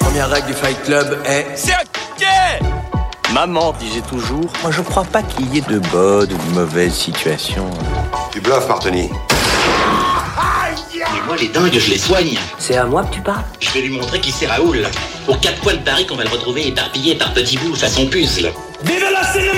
Première règle du Fight Club est C'est ok Maman disait toujours, moi je crois pas qu'il y ait de bonnes ou de mauvaises situations. Tu bluffes, Martoni. Mais moi, les dingues, je les soigne. C'est à moi que tu parles? Je vais lui montrer qui c'est Raoul. Aux quatre coins de Paris qu'on va le retrouver éparpillé par petits bouts façon puzzle. Vive le cinéma